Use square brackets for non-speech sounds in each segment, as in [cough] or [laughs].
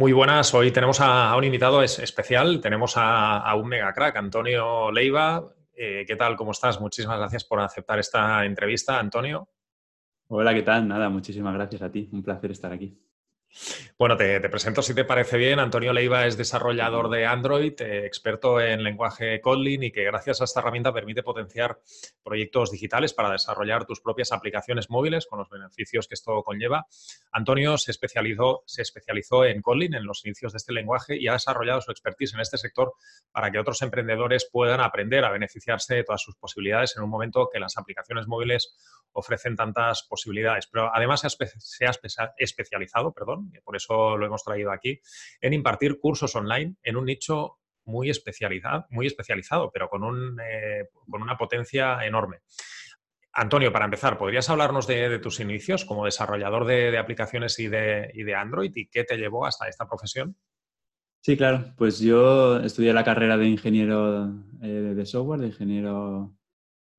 Muy buenas, hoy tenemos a, un invitado especial, tenemos a, un mega crack, Antonio Leiva. Eh, ¿Qué tal? ¿Cómo estás? Muchísimas gracias por aceptar esta entrevista, Antonio. Hola, ¿qué tal? Nada, muchísimas gracias a ti, un placer estar aquí. Bueno, te, presento si te parece bien. Antonio Leiva es desarrollador de Android, eh, experto en lenguaje Kotlin y que gracias a esta herramienta permite potenciar proyectos digitales para desarrollar tus propias aplicaciones móviles con los beneficios que esto conlleva. Antonio se especializó, se especializó en Kotlin en los inicios de este lenguaje y ha desarrollado su expertise en este sector para que otros emprendedores puedan aprender a beneficiarse de todas sus posibilidades en un momento que las aplicaciones móviles ofrecen tantas posibilidades. Pero además se ha especializado, perdón, por eso lo hemos traído aquí, en impartir cursos online en un nicho muy especializado, muy especializado pero con, un, eh, con una potencia enorme. Antonio, para empezar, ¿podrías hablarnos de, tus inicios como desarrollador de, aplicaciones y de, y de, Android y qué te llevó hasta esta profesión? Sí, claro. Pues yo estudié la carrera de ingeniero eh, de software, de ingeniero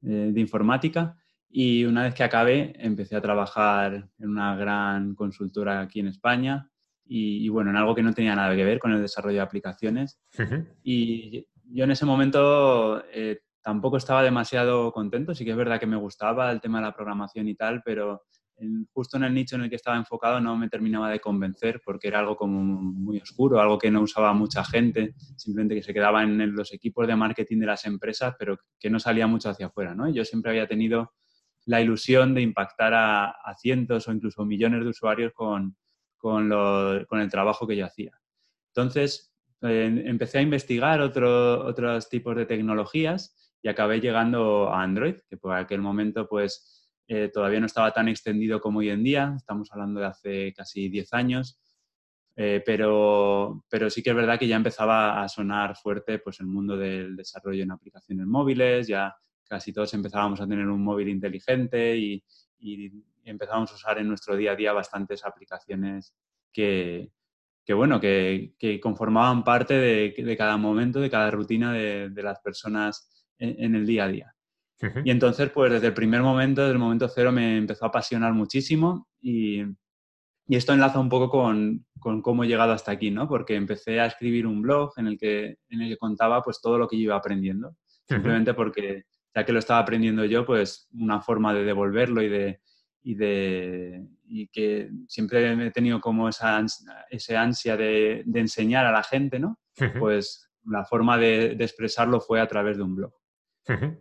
eh, de informática y una vez que acabé, empecé a trabajar en una gran consultora aquí en España y, bueno, en algo que no tenía nada que ver con el desarrollo de aplicaciones. Y yo en ese momento eh, tampoco estaba demasiado contento, sí que es verdad que me gustaba el tema de la programación y tal, pero justo en el nicho en el que estaba enfocado no me terminaba de convencer porque era algo como muy oscuro, algo que no usaba mucha gente, simplemente que se quedaba en los equipos de marketing de las empresas, pero que no salía mucho hacia afuera, ¿no? Yo siempre había tenido la ilusión de impactar a, cientos o incluso millones de usuarios con, con, el trabajo que yo hacía. Entonces, empecé a investigar otros tipos de tecnologías y acabé llegando a Android, que por aquel momento pues eh, todavía no estaba tan extendido como hoy en día, estamos hablando de hace casi 10 años, eh, pero, pero sí que es verdad que ya empezaba a sonar fuerte pues, el mundo del desarrollo en aplicaciones móviles, ya casi todos empezábamos a tener un móvil inteligente y, empezábamos a usar en nuestro día a día bastantes aplicaciones que, bueno, que, conformaban parte de, cada momento, de cada rutina de, las personas en, el día a día. Y entonces, pues desde el primer momento, desde el momento cero, me empezó a apasionar muchísimo y, esto enlaza un poco con, cómo he llegado hasta aquí, ¿no? Porque empecé a escribir un blog en el que, en el que contaba pues todo lo que yo iba aprendiendo, simplemente porque ya que lo estaba aprendiendo yo, pues una forma de devolverlo y de, y de y que siempre he tenido como esa, ese ansia de, de, enseñar a la gente, ¿no? Pues la forma de, de, expresarlo fue a través de un blog.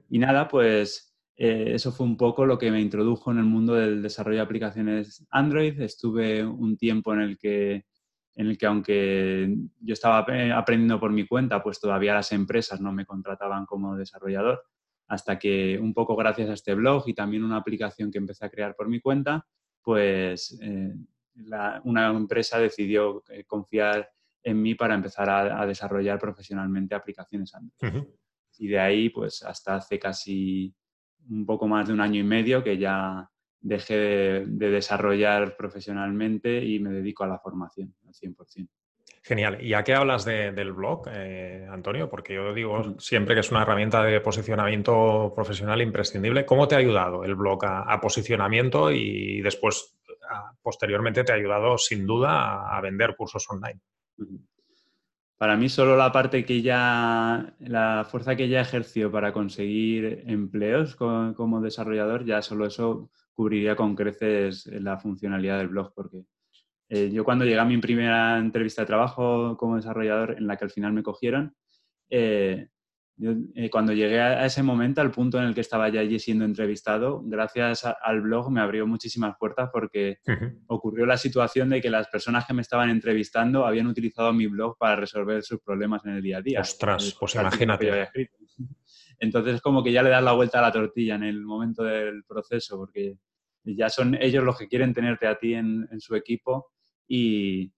Y nada, pues eh, eso fue un poco lo que me introdujo en el mundo del desarrollo de aplicaciones Android. Estuve un tiempo en el que en el que aunque yo estaba aprendiendo por mi cuenta, pues todavía las empresas no me contrataban como desarrollador hasta que un poco gracias a este blog y también una aplicación que empecé a crear por mi cuenta, pues eh, una empresa decidió eh, confiar en mí para empezar a, desarrollar profesionalmente aplicaciones Android. Y de ahí, pues hasta hace casi un poco más de un año y medio que ya dejé de, de desarrollar profesionalmente y me dedico a la formación al 100%. Genial. ¿Y a qué hablas del blog, eh, Antonio? Porque yo digo siempre que es una herramienta de posicionamiento profesional imprescindible. ¿Cómo te ha ayudado el blog a, posicionamiento y después, posteriormente, te ha ayudado sin duda a, vender cursos online? Para mí solo la parte que ya, la fuerza que ya ejerció para conseguir empleos como desarrollador, ya solo eso cubriría con creces la funcionalidad del blog, porque eh, yo cuando llegué a mi primera entrevista de trabajo como desarrollador, en la que al final me cogieron, eh, eh, cuando llegué a, ese momento, al punto en el que estaba ya allí siendo entrevistado, gracias al blog me abrió muchísimas puertas porque ocurrió la situación de que las personas que me estaban entrevistando habían utilizado mi blog para resolver sus problemas en el día a día. Ostras, pues imagínate. [laughs] Entonces, como que ya le das la vuelta a la tortilla en el momento del proceso, porque ya son ellos los que quieren tenerte a ti en su equipo y,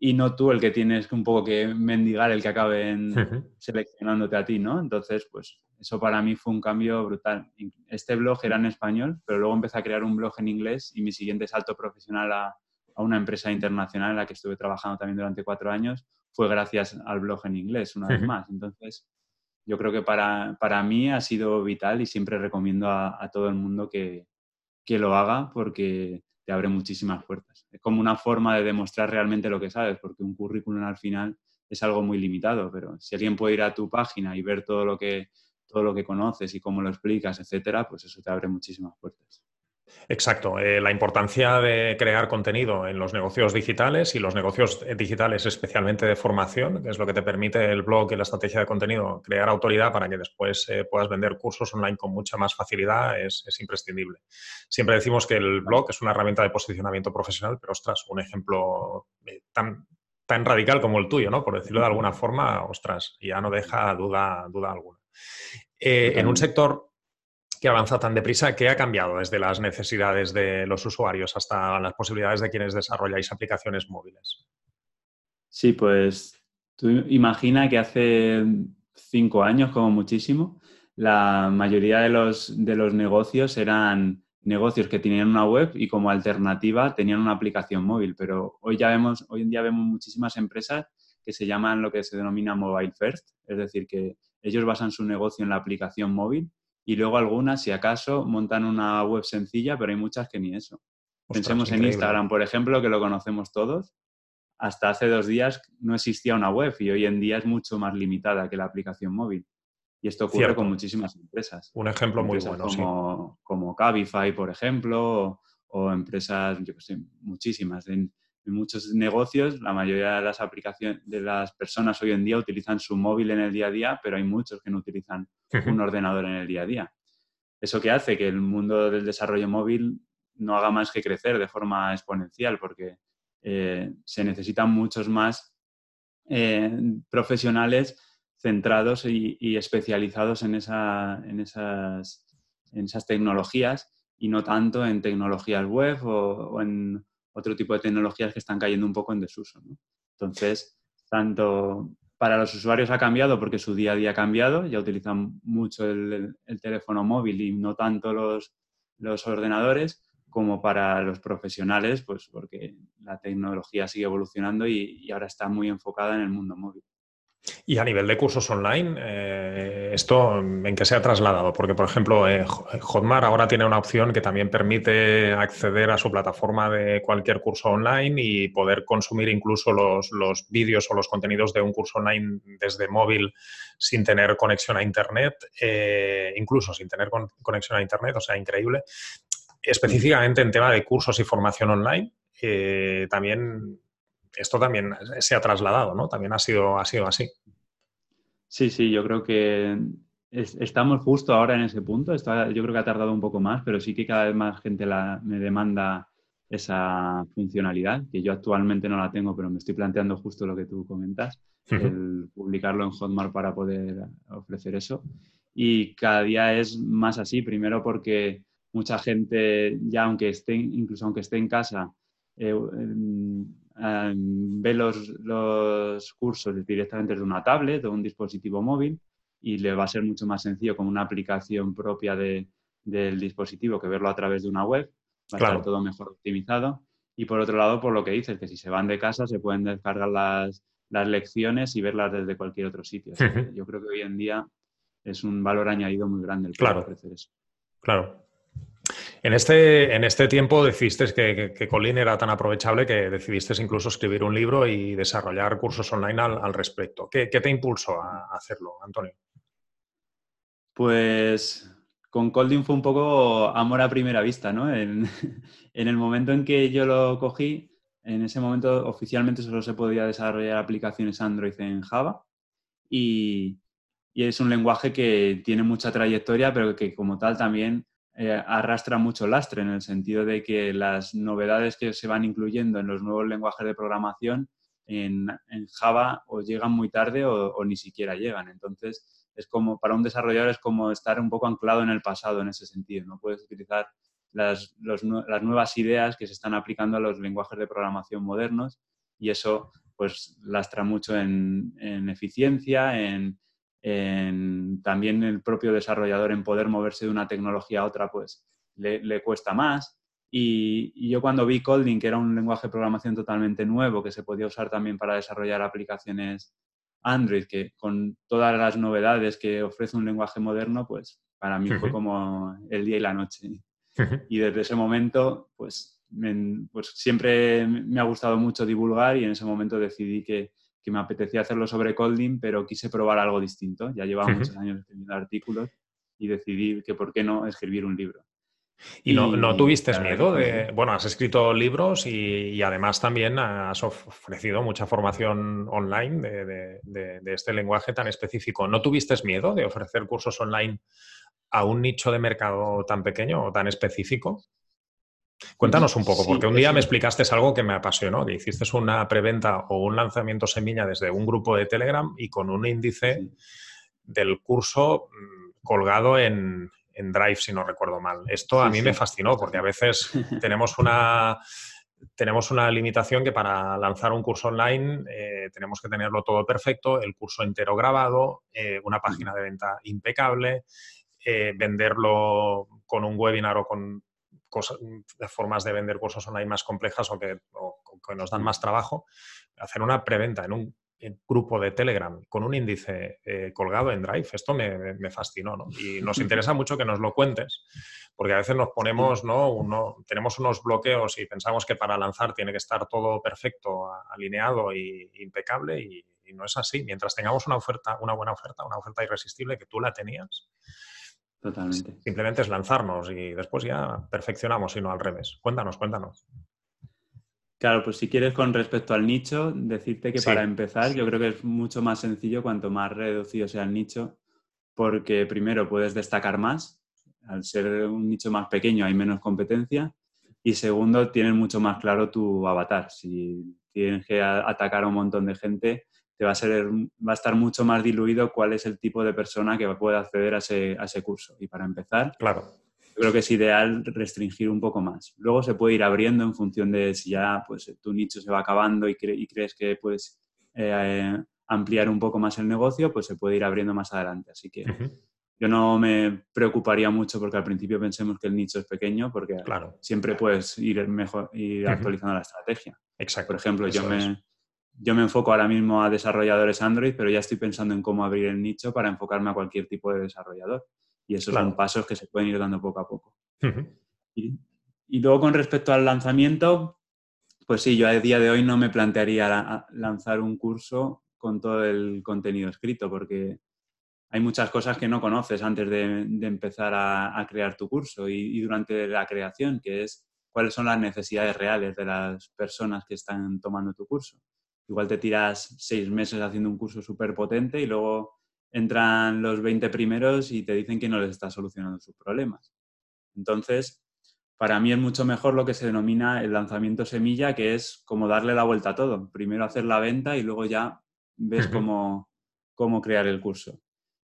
y no tú el que tienes un poco que mendigar el que acaben seleccionándote a ti, ¿no? Entonces, pues eso para mí fue un cambio brutal. Este blog era en español, pero luego empecé a crear un blog en inglés y mi siguiente salto profesional a, a una empresa internacional en la que estuve trabajando también durante cuatro años fue gracias al blog en inglés, una vez más. Entonces, yo creo que para, para, mí ha sido vital y siempre recomiendo a, a todo el mundo que, que lo haga porque te abre muchísimas puertas. Es como una forma de demostrar realmente lo que sabes, porque un currículum al final es algo muy limitado, pero si alguien puede ir a tu página y ver todo lo que, todo lo que conoces y cómo lo explicas, etcétera, pues eso te abre muchísimas puertas. Exacto. Eh, la importancia de crear contenido en los negocios digitales y los negocios digitales especialmente de formación, que es lo que te permite el blog y la estrategia de contenido, crear autoridad para que después eh, puedas vender cursos online con mucha más facilidad, es, imprescindible. Siempre decimos que el blog es una herramienta de posicionamiento profesional, pero ostras, un ejemplo eh, tan, tan radical como el tuyo, ¿no? Por decirlo de alguna forma, ostras, ya no deja duda, duda alguna. en un sector que avanza tan deprisa, ¿qué ha cambiado desde las necesidades de los usuarios hasta las posibilidades de quienes desarrolláis aplicaciones móviles? Sí, pues tú imagina que hace cinco años, como muchísimo, la mayoría de los, de los negocios eran negocios que tenían una web y como alternativa tenían una aplicación móvil, pero hoy ya vemos, hoy en día vemos muchísimas empresas que se llaman lo que se denomina mobile first, es decir, que ellos basan su negocio en la aplicación móvil y luego algunas, si acaso, montan una web sencilla, pero hay muchas que ni eso. Pensemos en Instagram, por ejemplo, que lo conocemos todos. Hasta hace dos días no existía una web y hoy en día es mucho más limitada que la aplicación móvil. Y esto ocurre con muchísimas empresas. Un ejemplo muy bueno, como, Como Cabify, por ejemplo, o, empresas, yo sé, muchísimas. En, en, muchos negocios, la mayoría de las aplicaciones de las personas hoy en día utilizan su móvil en el día a día, pero hay muchos que no utilizan un ordenador en el día a día. Eso que hace que el mundo del desarrollo móvil no haga más que crecer de forma exponencial, porque eh, se necesitan muchos más eh, profesionales centrados y, especializados en, esa, en, esas, en, esas, tecnologías y no tanto en tecnologías web o, en otro tipo de tecnologías que están cayendo un poco en desuso. Entonces, tanto para los usuarios ha cambiado porque su día a día ha cambiado, ya utilizan mucho el, teléfono móvil y no tanto los, los, ordenadores, como para los profesionales, pues porque la tecnología sigue evolucionando y ahora está muy enfocada en el mundo móvil. Y a nivel de cursos online, eh, ¿esto en qué se ha trasladado? Porque, por ejemplo, eh, Hotmart ahora tiene una opción que también permite acceder a su plataforma de cualquier curso online y poder consumir incluso los, vídeos o los contenidos de un curso online desde móvil sin tener conexión a Internet, eh, incluso sin tener conexión a Internet, o sea, increíble. Específicamente en tema de cursos y formación online, también esto también se ha trasladado, ¿no? También ha sido, ha sido así. Sí, sí, yo creo que estamos justo ahora en ese punto. yo creo que ha tardado un poco más, pero sí que cada vez más gente me demanda esa funcionalidad, que yo actualmente no la tengo, pero me estoy planteando justo lo que tú comentas, el publicarlo en Hotmart para poder ofrecer eso. Y cada día es más así, primero porque mucha gente ya, aunque esté, incluso aunque esté en casa, eh, ve los, cursos directamente desde una tablet o un dispositivo móvil y le va a ser mucho más sencillo con una aplicación propia del dispositivo que verlo a través de una web. Va a estar todo mejor optimizado. Y por otro lado, por lo que dices, que si se van de casa se pueden descargar las, lecciones y verlas desde cualquier otro sitio. Yo creo que hoy en día es un valor añadido muy grande el poder ofrecer eso. Claro. En este, en este tiempo decidiste que, que, Colin era tan aprovechable que decidiste incluso escribir un libro y desarrollar cursos online al, respecto. ¿Qué, te impulsó a hacerlo, Antonio? Pues con Colding fue un poco amor a primera vista, ¿no? [laughs] En, el momento en que yo lo cogí, en ese momento oficialmente solo se podía desarrollar aplicaciones Android en Java y, y es un lenguaje que tiene mucha trayectoria, pero que como tal también eh, arrastra mucho lastre en el sentido de que las novedades que se van incluyendo en los nuevos lenguajes de programación en, Java o llegan muy tarde o, ni siquiera llegan. Entonces, es como para un desarrollador es como estar un poco anclado en el pasado en ese sentido. No puedes utilizar las, las nuevas ideas que se están aplicando a los lenguajes de programación modernos y eso pues lastra mucho en, en eficiencia, en, también el propio desarrollador en poder moverse de una tecnología a otra, pues le, cuesta más. Y, yo cuando vi Kotlin, que era un lenguaje de programación totalmente nuevo, que se podía usar también para desarrollar aplicaciones Android, que con todas las novedades que ofrece un lenguaje moderno, pues para mí fue como el día y la noche. Y desde ese momento, pues pues siempre me ha gustado mucho divulgar y en ese momento decidí que, que me apetecía hacerlo sobre Colding, pero quise probar algo distinto. Ya llevaba muchos años escribiendo artículos y decidí que por qué no escribir un libro. ¿Y, no, no, tuviste miedo de, bueno, has escrito libros y, además también has ofrecido mucha formación online de, de, este lenguaje tan específico. ¿No tuviste miedo de ofrecer cursos online a un nicho de mercado tan pequeño o tan específico? Cuéntanos un poco, porque un día me explicaste algo que me apasionó, que hiciste una preventa o un lanzamiento semilla desde un grupo de Telegram y con un índice del curso mm, colgado en, Drive, si no recuerdo mal. Esto a mí me fascinó, porque a veces [laughs] tenemos una, tenemos una limitación que para lanzar un curso online eh, tenemos que tenerlo todo perfecto, el curso entero grabado, eh, una página de venta impecable, eh, venderlo con un webinar o con cosas, formas de vender cursos online más complejas o que, que nos dan más trabajo, hacer una preventa en un grupo de Telegram con un índice eh, colgado en Drive, esto me, fascinó, ¿no? Y nos [laughs] interesa mucho que nos lo cuentes, porque a veces nos ponemos, ¿no? Uno, tenemos unos bloqueos y pensamos que para lanzar tiene que estar todo perfecto, alineado e impecable y, no es así. Mientras tengamos una oferta, una buena oferta, una oferta irresistible que tú la tenías, Totalmente. Simplemente es lanzarnos y después ya perfeccionamos, sino al revés. Cuéntanos, cuéntanos. Claro, pues si quieres con respecto al nicho, decirte que para empezar yo creo que es mucho más sencillo cuanto más reducido sea el nicho, porque primero puedes destacar más, al ser un nicho más pequeño hay menos competencia, y segundo tienes mucho más claro tu avatar. Si tienes que atacar a un montón de gente, te va a, ser, va a estar mucho más diluido cuál es el tipo de persona que puede acceder a ese, a ese curso. Y para empezar, claro creo que es ideal restringir un poco más. Luego se puede ir abriendo en función de si ya pues, tu nicho se va acabando y, crees que puedes eh, ampliar un poco más el negocio, pues se puede ir abriendo más adelante. Así que yo no me preocuparía mucho porque al principio pensemos que el nicho es pequeño, porque siempre puedes ir, mejor, ir actualizando la estrategia. Exacto. Por ejemplo, yo me, yo me enfoco ahora mismo a desarrolladores Android, pero ya estoy pensando en cómo abrir el nicho para enfocarme a cualquier tipo de desarrollador. Y esos son pasos que se pueden ir dando poco a poco. y, luego con respecto al lanzamiento, pues sí, yo a día de hoy no me plantearía lanzar un curso con todo el contenido escrito, porque hay muchas cosas que no conoces antes de, empezar a, crear tu curso y, durante la creación, que es cuáles son las necesidades reales de las personas que están tomando tu curso. Igual te tiras seis meses haciendo un curso súper potente y luego entran los 20 primeros y te dicen que no les está solucionando sus problemas. Entonces, para mí es mucho mejor lo que se denomina el lanzamiento semilla, que es como darle la vuelta a todo. Primero hacer la venta y luego ya ves cómo, cómo crear el curso.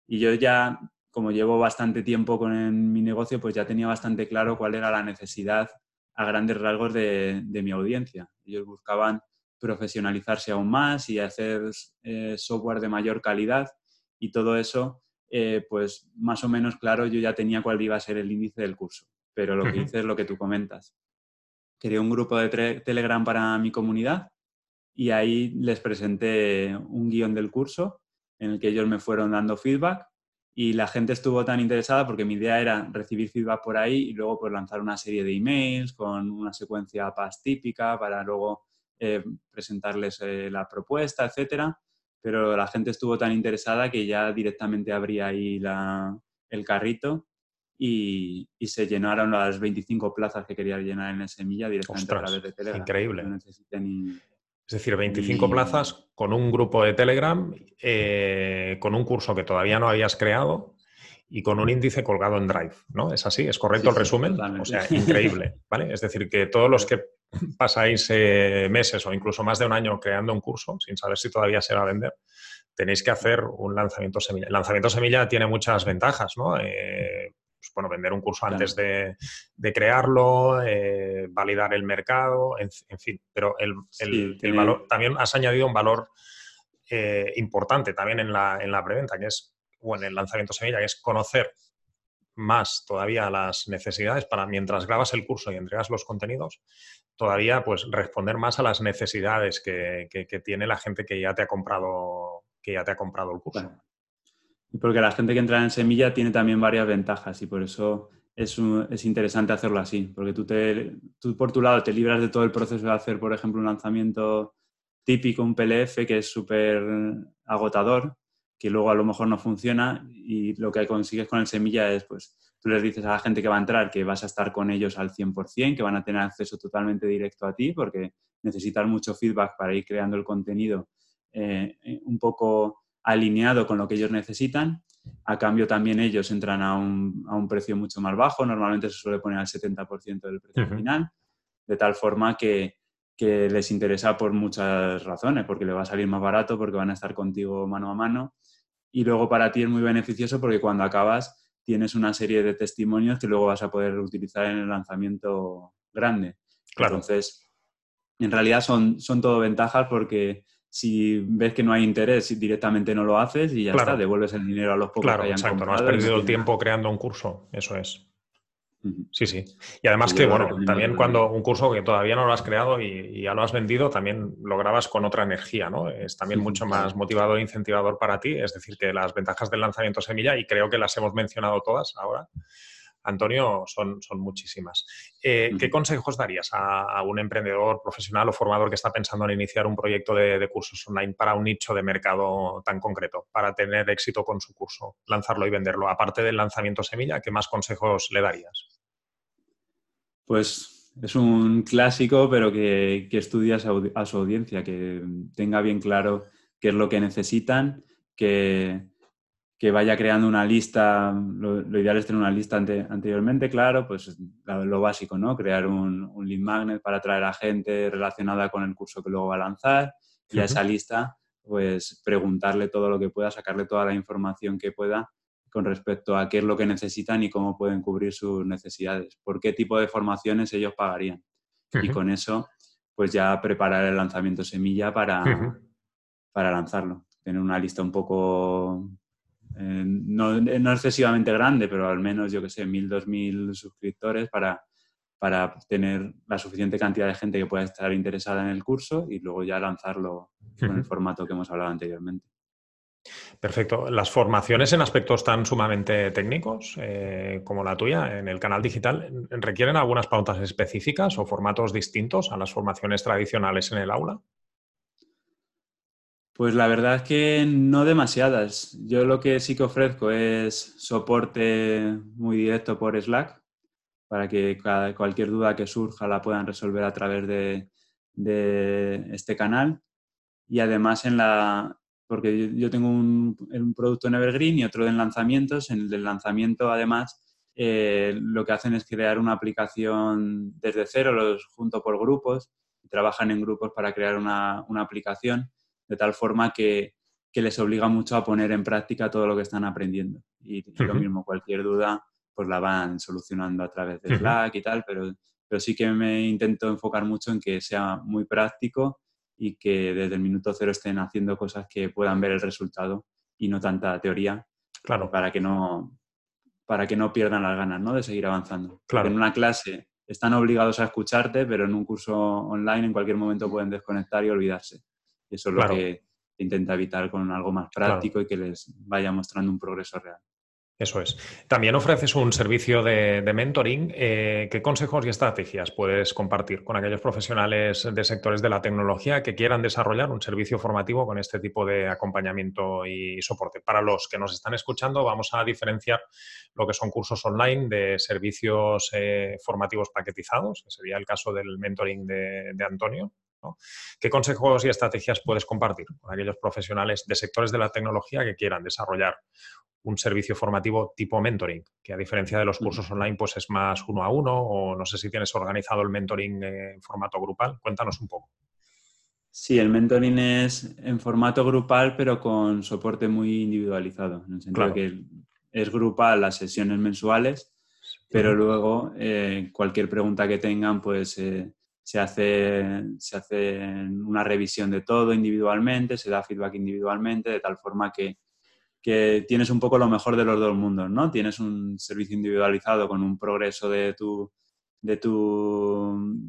Y yo ya, como llevo bastante tiempo con mi negocio, pues ya tenía bastante claro cuál era la necesidad a grandes rasgos de, mi audiencia. Ellos buscaban profesionalizarse aún más y hacer eh, software de mayor calidad y todo eso, eh, pues más o menos claro, yo ya tenía cuál iba a ser el índice del curso. Pero lo que hice es lo que tú comentas. Creé un grupo de Telegram para mi comunidad y ahí les presenté un guion del curso en el que ellos me fueron dando feedback y la gente estuvo tan interesada porque mi idea era recibir feedback por ahí y luego pues lanzar una serie de emails con una secuencia PAS típica para luego eh, presentarles eh, la propuesta, etcétera pero la gente estuvo tan interesada que ya directamente abría ahí el carrito y, se llenaron las 25 plazas que quería llenar en semilla directamente a través de Telegram. Increíble. Es decir, 25 plazas con un grupo de Telegram, eh, con un curso que todavía no habías creado y con un índice colgado en Drive, ¿no? ¿Es así? ¿Es correcto el resumen? o sea, increíble, ¿vale? Es decir, que todos los [laughs] que [laughs] pasáis eh, meses o incluso más de un año creando un curso sin saber si todavía se va a vender, tenéis que hacer un lanzamiento semilla. El lanzamiento semilla tiene muchas ventajas, ¿no? Eh, pues, bueno, vender un curso antes de, crearlo, eh, validar el mercado, en, fin, pero el, valor, también has añadido un valor importante también en la, en la preventa, que es, o en el lanzamiento semilla, que es conocer más todavía las necesidades para mientras grabas el curso y entregas los contenidos, todavía pues responder más a las necesidades que, tiene la gente que ya te ha comprado, que ya te ha comprado el curso. Y porque la gente que entra en semilla tiene también varias ventajas y por eso es, es, interesante hacerlo así, porque tú, te, tú por tu lado te libras de todo el proceso de hacer, por ejemplo, un lanzamiento típico, un PLF, que es súper agotador, que luego a lo mejor no funciona y lo que consigues con el semilla es, pues, tú les dices a la gente que va a entrar que vas a estar con ellos al 100%, que van a tener acceso totalmente directo a ti, porque necesitan mucho feedback para ir creando el contenido eh, un poco alineado con lo que ellos necesitan. A cambio, también ellos entran a un, a un precio mucho más bajo, normalmente se suele poner al 70% del precio final, de tal forma que, que les interesa por muchas razones, porque le va a salir más barato, porque van a estar contigo mano a mano. Y luego para ti es muy beneficioso porque cuando acabas tienes una serie de testimonios que luego vas a poder utilizar en el lanzamiento grande. Entonces, en realidad son, son todo ventajas porque si ves que no hay interés, directamente no lo haces y ya está, devuelves el dinero a los pocos claro, que hayan exacto, no has perdido el tiempo creando un curso, eso es. Sí, sí. Y además que, bueno, también cuando un curso que todavía no lo has creado y, ya lo has vendido, también lo grabas con otra energía, ¿no? Es también mucho más motivador e incentivador para ti. Es decir, que las ventajas del lanzamiento semilla, y creo que las hemos mencionado todas ahora, Antonio, son, son muchísimas. Eh, ¿Qué consejos darías a, un emprendedor profesional o formador que está pensando en iniciar un proyecto de, cursos online para un nicho de mercado tan concreto, para tener éxito con su curso, lanzarlo y venderlo? Aparte del lanzamiento semilla, ¿qué más consejos le darías? Pues es un clásico, pero que, que estudie a su, audiencia, que tenga bien claro qué es lo que necesitan, que, que vaya creando una lista, lo, ideal es tener una lista anteriormente, claro, pues lo básico, ¿no? Crear un, un, lead magnet para atraer a gente relacionada con el curso que luego va a lanzar y a esa lista, pues preguntarle todo lo que pueda, sacarle toda la información que pueda con respecto a qué es lo que necesitan y cómo pueden cubrir sus necesidades, por qué tipo de formaciones ellos pagarían. Y con eso, pues ya preparar el lanzamiento semilla para, para lanzarlo. Tener una lista un poco eh, no, no, excesivamente grande, pero al menos, yo que sé, mil, dos mil suscriptores para, para tener la suficiente cantidad de gente que pueda estar interesada en el curso y luego ya lanzarlo con el formato que hemos hablado anteriormente. Perfecto. Las formaciones en aspectos tan sumamente técnicos eh, como la tuya en el canal digital requieren algunas pautas específicas o formatos distintos a las formaciones tradicionales en el aula. Pues la verdad es que no demasiadas. Yo lo que sí que ofrezco es soporte muy directo por Slack para que cualquier duda que surja la puedan resolver a través de, este canal. Y además en la, porque yo tengo un, producto en Evergreen y otro en lanzamientos. En el del lanzamiento, además, eh, lo que hacen es crear una aplicación desde cero, los junto por grupos, trabajan en grupos para crear una, una aplicación de tal forma que, les obliga mucho a poner en práctica todo lo que están aprendiendo. Y, lo mismo, cualquier duda, pues la van solucionando a través de Slack y tal, pero, pero sí que me intento enfocar mucho en que sea muy práctico y que desde el minuto cero estén haciendo cosas que puedan ver el resultado y no tanta teoría. Claro. Para que no, para que no pierdan las ganas ¿no? de seguir avanzando. Claro. En una clase están obligados a escucharte, pero en un curso online en cualquier momento pueden desconectar y olvidarse. Eso es lo que intenta evitar con algo más práctico y que les vaya mostrando un progreso real. Eso es. También ofreces un servicio de, mentoring. Eh, ¿Qué consejos y estrategias puedes compartir con aquellos profesionales de sectores de la tecnología que quieran desarrollar un servicio formativo con este tipo de acompañamiento y soporte? Para los que nos están escuchando, vamos a diferenciar lo que son cursos online de servicios eh, formativos paquetizados, que sería el caso del mentoring de Antonio, ¿Qué consejos y estrategias puedes compartir con aquellos profesionales de sectores de la tecnología que quieran desarrollar un servicio formativo tipo mentoring, que a diferencia de los cursos online pues es más uno a uno o no sé si tienes organizado el mentoring en formato grupal? Cuéntanos un poco. Sí, el mentoring es en formato grupal pero con soporte muy individualizado, en el sentido que es grupal las sesiones mensuales, pero luego eh, cualquier pregunta que tengan pues... Eh, se hace, se hace una revisión de todo individualmente, se da feedback individualmente, de tal forma que, tienes un poco lo mejor de los dos mundos, ¿no? Tienes un servicio individualizado con un progreso de tu, de tu,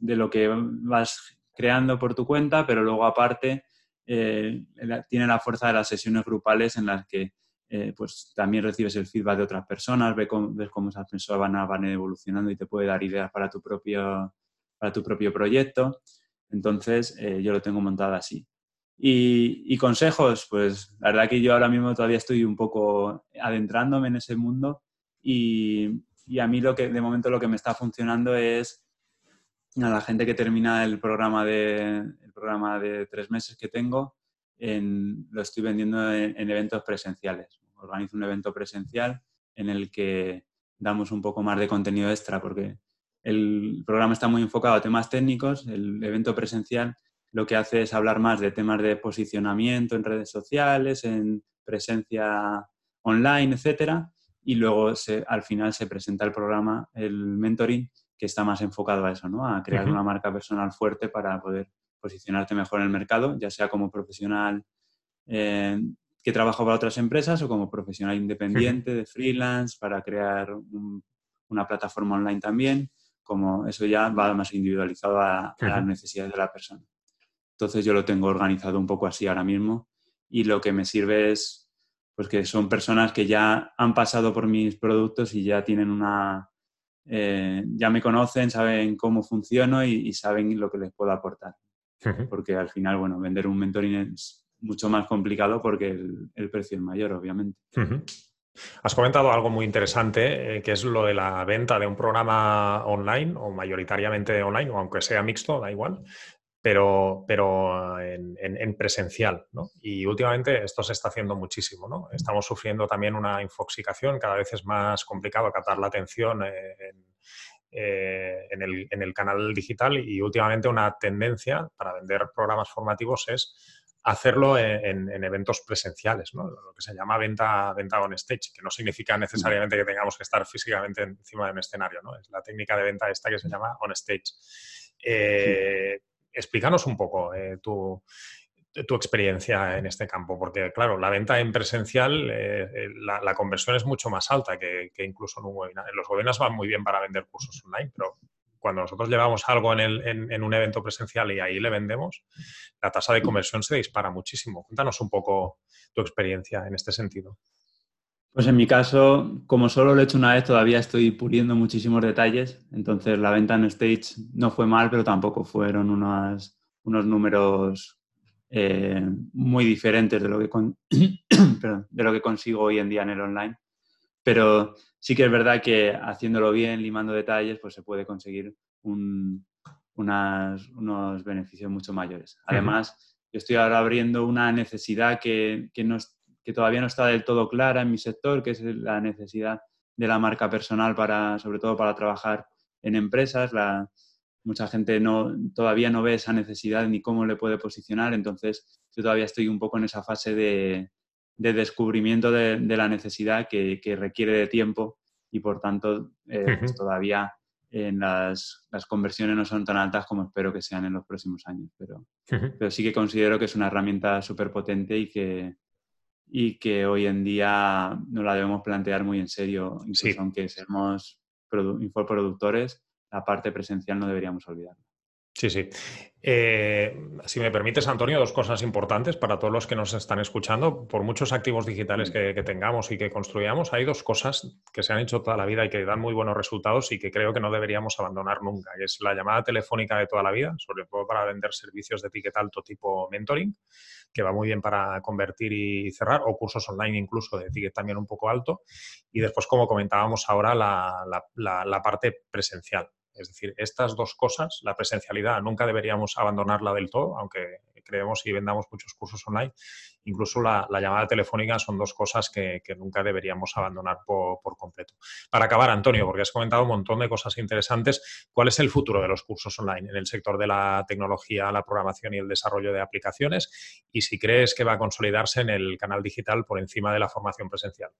de lo que vas creando por tu cuenta, pero luego aparte eh, tiene la fuerza de las sesiones grupales en las que eh, pues también recibes el feedback de otras personas, ves cómo, ves cómo esas personas van, van evolucionando y te puede dar ideas para tu propio, para tu propio proyecto. Entonces, eh, yo lo tengo montado así. Y, consejos, pues la verdad que yo ahora mismo todavía estoy un poco adentrándome en ese mundo y, a mí lo que de momento lo que me está funcionando es a la gente que termina el programa de, el programa de tres meses que tengo, lo estoy vendiendo en, eventos presenciales. Organizo un evento presencial en el que damos un poco más de contenido extra porque el programa está muy enfocado a temas técnicos, el evento presencial lo que hace es hablar más de temas de posicionamiento en redes sociales, en presencia online, etcétera, y luego al final se presenta el programa, el mentoring, que está más enfocado a eso, ¿no? A crear una marca personal fuerte para poder posicionarte mejor en el mercado, ya sea como profesional eh, que trabaja para otras empresas o como profesional independiente de freelance para crear una plataforma online también, como eso ya va más individualizado a, las necesidades de la persona. Entonces yo lo tengo organizado un poco así ahora mismo y lo que me sirve es pues que son personas que ya han pasado por mis productos y ya tienen una, eh, ya me conocen, saben cómo funciono y, saben lo que les puedo aportar. Porque al final, bueno, vender un mentoring es mucho más complicado porque el, precio es mayor, obviamente. Has comentado algo muy interesante, eh, que es lo de la venta de un programa online o mayoritariamente online, o aunque sea mixto, da igual, pero, pero en, presencial. ¿no? Y últimamente esto se está haciendo muchísimo. ¿no? Estamos sufriendo también una infoxicación, cada vez es más complicado captar la atención eh, en el canal digital y últimamente una tendencia para vender programas formativos es hacerlo en, eventos presenciales, ¿no? lo que se llama venta, venta on stage, que no significa necesariamente que tengamos que estar físicamente encima de un escenario, ¿no? es la técnica de venta esta que se llama on stage. Eh, explícanos un poco eh, tu, experiencia en este campo, porque claro, la venta en presencial, eh, la, conversión es mucho más alta que, incluso en un webinar. Los webinars van muy bien para vender cursos online, pero cuando nosotros llevamos algo en, un evento presencial y ahí le vendemos, la tasa de conversión se dispara muchísimo. Cuéntanos un poco tu experiencia en este sentido. Pues en mi caso, como solo lo he hecho una vez, todavía estoy puliendo muchísimos detalles. Entonces la venta en stage no fue mal, pero tampoco fueron unos, unos números eh, muy diferentes de lo, que [clears throat] de lo que consigo hoy en día en el online. Pero sí que es verdad que haciéndolo bien, limando detalles, pues se puede conseguir unos beneficios mucho mayores. Además, yo estoy ahora abriendo una necesidad que, que no, que todavía no está del todo clara en mi sector, que es la necesidad de la marca personal para, sobre todo para trabajar en empresas. La, mucha gente no, todavía no ve esa necesidad ni cómo le puede posicionar, entonces yo todavía estoy un poco en esa fase de, descubrimiento de, la necesidad que, requiere de tiempo y por tanto eh, pues todavía en las, conversiones no son tan altas como espero que sean en los próximos años, pero, pero sí que considero que es una herramienta súper potente y que, y que hoy en día no la debemos plantear muy en serio, incluso aunque seamos infoproductores, la parte presencial no deberíamos olvidarla. Sí, sí. Eh, si me permites, Antonio, dos cosas importantes para todos los que nos están escuchando. Por muchos activos digitales que, tengamos y que construyamos, hay dos cosas que se han hecho toda la vida y que dan muy buenos resultados y que creo que no deberíamos abandonar nunca, que es la llamada telefónica de toda la vida, sobre todo para vender servicios de ticket alto tipo mentoring, que va muy bien para convertir y cerrar, o cursos online incluso de ticket también un poco alto. Y después, como comentábamos ahora, la parte presencial es decir, estas dos cosas, la presencialidad, nunca deberíamos abandonarla del todo, aunque creemos y vendamos muchos cursos online. Incluso la, llamada telefónica son dos cosas que, nunca deberíamos abandonar por, completo. Para acabar, Antonio, porque has comentado un montón de cosas interesantes, ¿cuál es el futuro de los cursos online en el sector de la tecnología, la programación y el desarrollo de aplicaciones? Y si crees que va a consolidarse en el canal digital por encima de la formación presencial.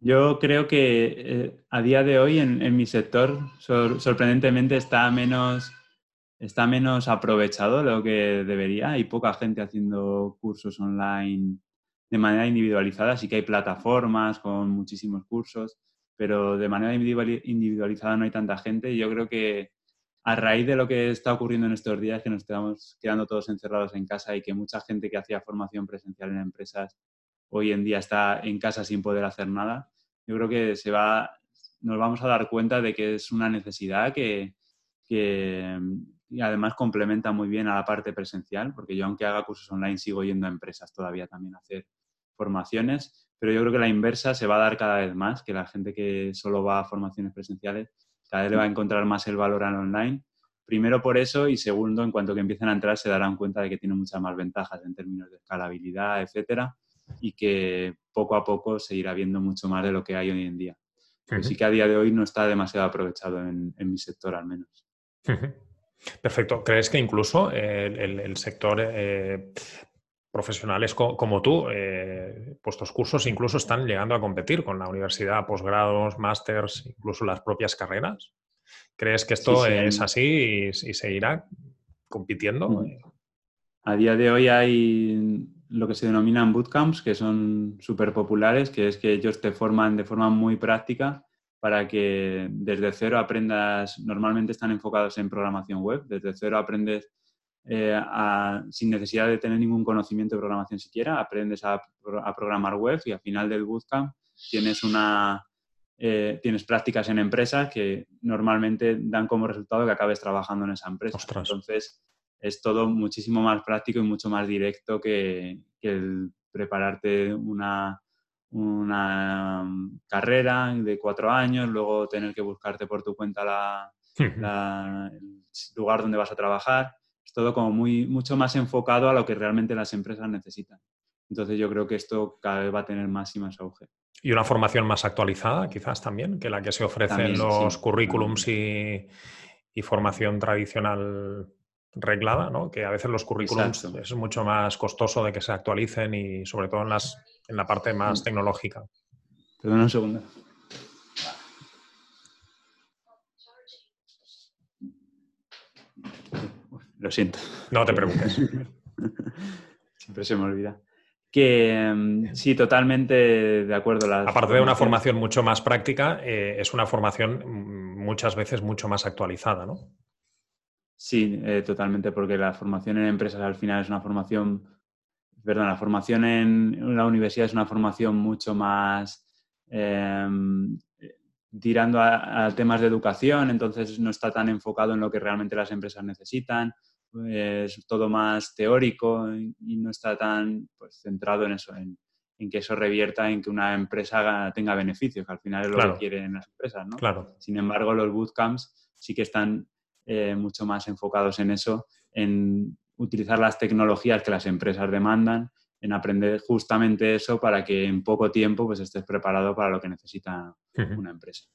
Yo creo que eh, a día de hoy en, mi sector sorprendentemente está menos, está menos aprovechado lo que debería. Hay poca gente haciendo cursos online de manera individualizada. Sí que hay plataformas con muchísimos cursos, pero de manera individualizada no hay tanta gente. Y yo creo que a raíz de lo que está ocurriendo en estos días, que nos estamos quedando todos encerrados en casa y que mucha gente que hacía formación presencial en empresas hoy en día está en casa sin poder hacer nada, yo creo que se va, nos vamos a dar cuenta de que es una necesidad que, y además complementa muy bien a la parte presencial, porque yo aunque haga cursos online sigo yendo a empresas todavía también a hacer formaciones, pero yo creo que la inversa se va a dar cada vez más, que la gente que solo va a formaciones presenciales cada vez le va a encontrar más el valor al online. Primero por eso y segundo, en cuanto que empiecen a entrar se darán cuenta de que tiene muchas más ventajas en términos de escalabilidad, etcétera, y que poco a poco se irá viendo mucho más de lo que hay hoy en día. Pero sí que a día de hoy no está demasiado aprovechado en, mi sector al menos. Perfecto. ¿Crees que incluso el, sector eh, profesionales como tú, eh, cursos incluso están llegando a competir con la universidad, posgrados, másters, incluso las propias carreras? ¿Crees que esto es así y, seguirá compitiendo? Mm. A día de hoy hay lo que se denominan bootcamps, que son súper populares, que es que ellos te forman de forma muy práctica para que desde cero aprendas, normalmente están enfocados en programación web, desde cero aprendes eh, sin necesidad de tener ningún conocimiento de programación siquiera, aprendes a, programar web y al final del bootcamp tienes una... Eh, tienes prácticas en empresas que normalmente dan como resultado que acabes trabajando en esa empresa. Entonces, es todo muchísimo más práctico y mucho más directo que, el prepararte una, una carrera de cuatro años, luego tener que buscarte por tu cuenta la, el lugar donde vas a trabajar. Es todo como muy, mucho más enfocado a lo que realmente las empresas necesitan. Entonces yo creo que esto cada vez va a tener más y más auge. Y una formación más actualizada, quizás también, que la que se ofrece en los currículums y, y, formación tradicional reglada, ¿no? que a veces los currículums es mucho más costoso de que se actualicen y sobre todo en, las, en la parte más tecnológica. Perdona un segundo. Lo siento. No te preocupes. [laughs] Siempre se me olvida. Que mm, sí, totalmente de acuerdo. Aparte de una formación mucho más práctica, eh, es una formación mm, muchas veces mucho más actualizada, ¿no? Sí, eh, totalmente, porque la formación en empresas al final es una formación, perdón, la formación en la universidad es una formación mucho más em, tirando a, temas de educación, entonces no está tan enfocado en lo que realmente las empresas necesitan, es todo más teórico y no está tan pues, centrado en eso, en, que eso revierta en que una empresa tenga beneficios, que al final es lo que quieren las empresas, ¿no? Claro. Sin embargo, los bootcamps sí que están eh, mucho más enfocados en eso, en utilizar las tecnologías que las empresas demandan, en aprender justamente eso para que en poco tiempo pues, estés preparado para lo que necesita una empresa.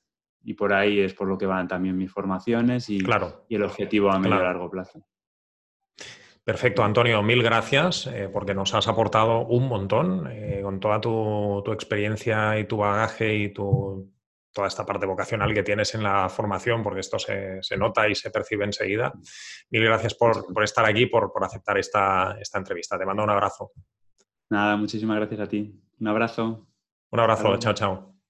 Y por ahí es por lo que van también mis formaciones y, y el objetivo a medio y largo plazo. Perfecto, Antonio, mil gracias eh, porque nos has aportado un montón eh, con toda tu, tu, experiencia y tu bagaje y tu, toda esta parte vocacional que tienes en la formación, porque esto se, nota y se percibe enseguida. Mil gracias por, estar aquí, por, por aceptar esta, esta, entrevista. Te mando un abrazo. Nada, muchísimas gracias a ti. Un abrazo. Un abrazo, chao, chao.